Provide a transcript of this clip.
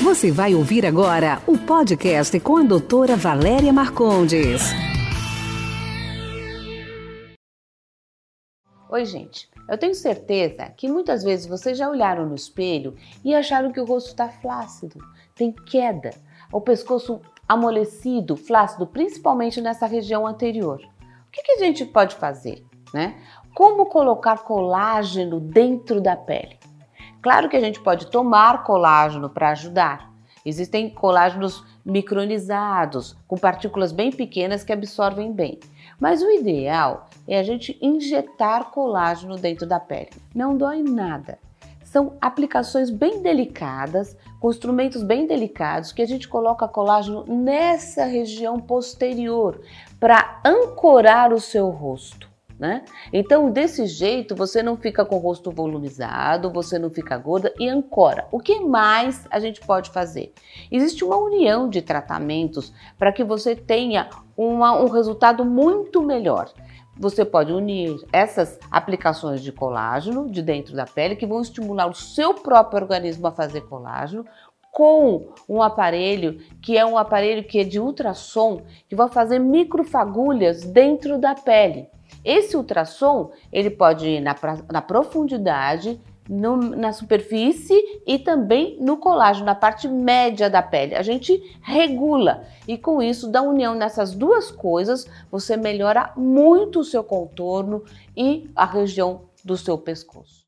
Você vai ouvir agora o podcast com a doutora Valéria Marcondes. Oi, gente. Eu tenho certeza que muitas vezes vocês já olharam no espelho e acharam que o rosto está flácido, tem queda, o pescoço amolecido, flácido, principalmente nessa região anterior. O que, que a gente pode fazer? Né? Como colocar colágeno dentro da pele? Claro que a gente pode tomar colágeno para ajudar. Existem colágenos micronizados, com partículas bem pequenas que absorvem bem. Mas o ideal é a gente injetar colágeno dentro da pele. Não dói nada. São aplicações bem delicadas, com instrumentos bem delicados, que a gente coloca colágeno nessa região posterior para ancorar o seu rosto né? Então, desse jeito, você não fica com o rosto volumizado, você não fica gorda e ancora. O que mais a gente pode fazer? Existe uma união de tratamentos para que você tenha uma, um resultado muito melhor. Você pode unir essas aplicações de colágeno de dentro da pele que vão estimular o seu próprio organismo a fazer colágeno com um aparelho que é um aparelho que é de ultrassom que vai fazer microfagulhas dentro da pele. Esse ultrassom ele pode ir na, na profundidade, no, na superfície e também no colágeno, na parte média da pele. A gente regula e com isso, da união nessas duas coisas, você melhora muito o seu contorno e a região do seu pescoço.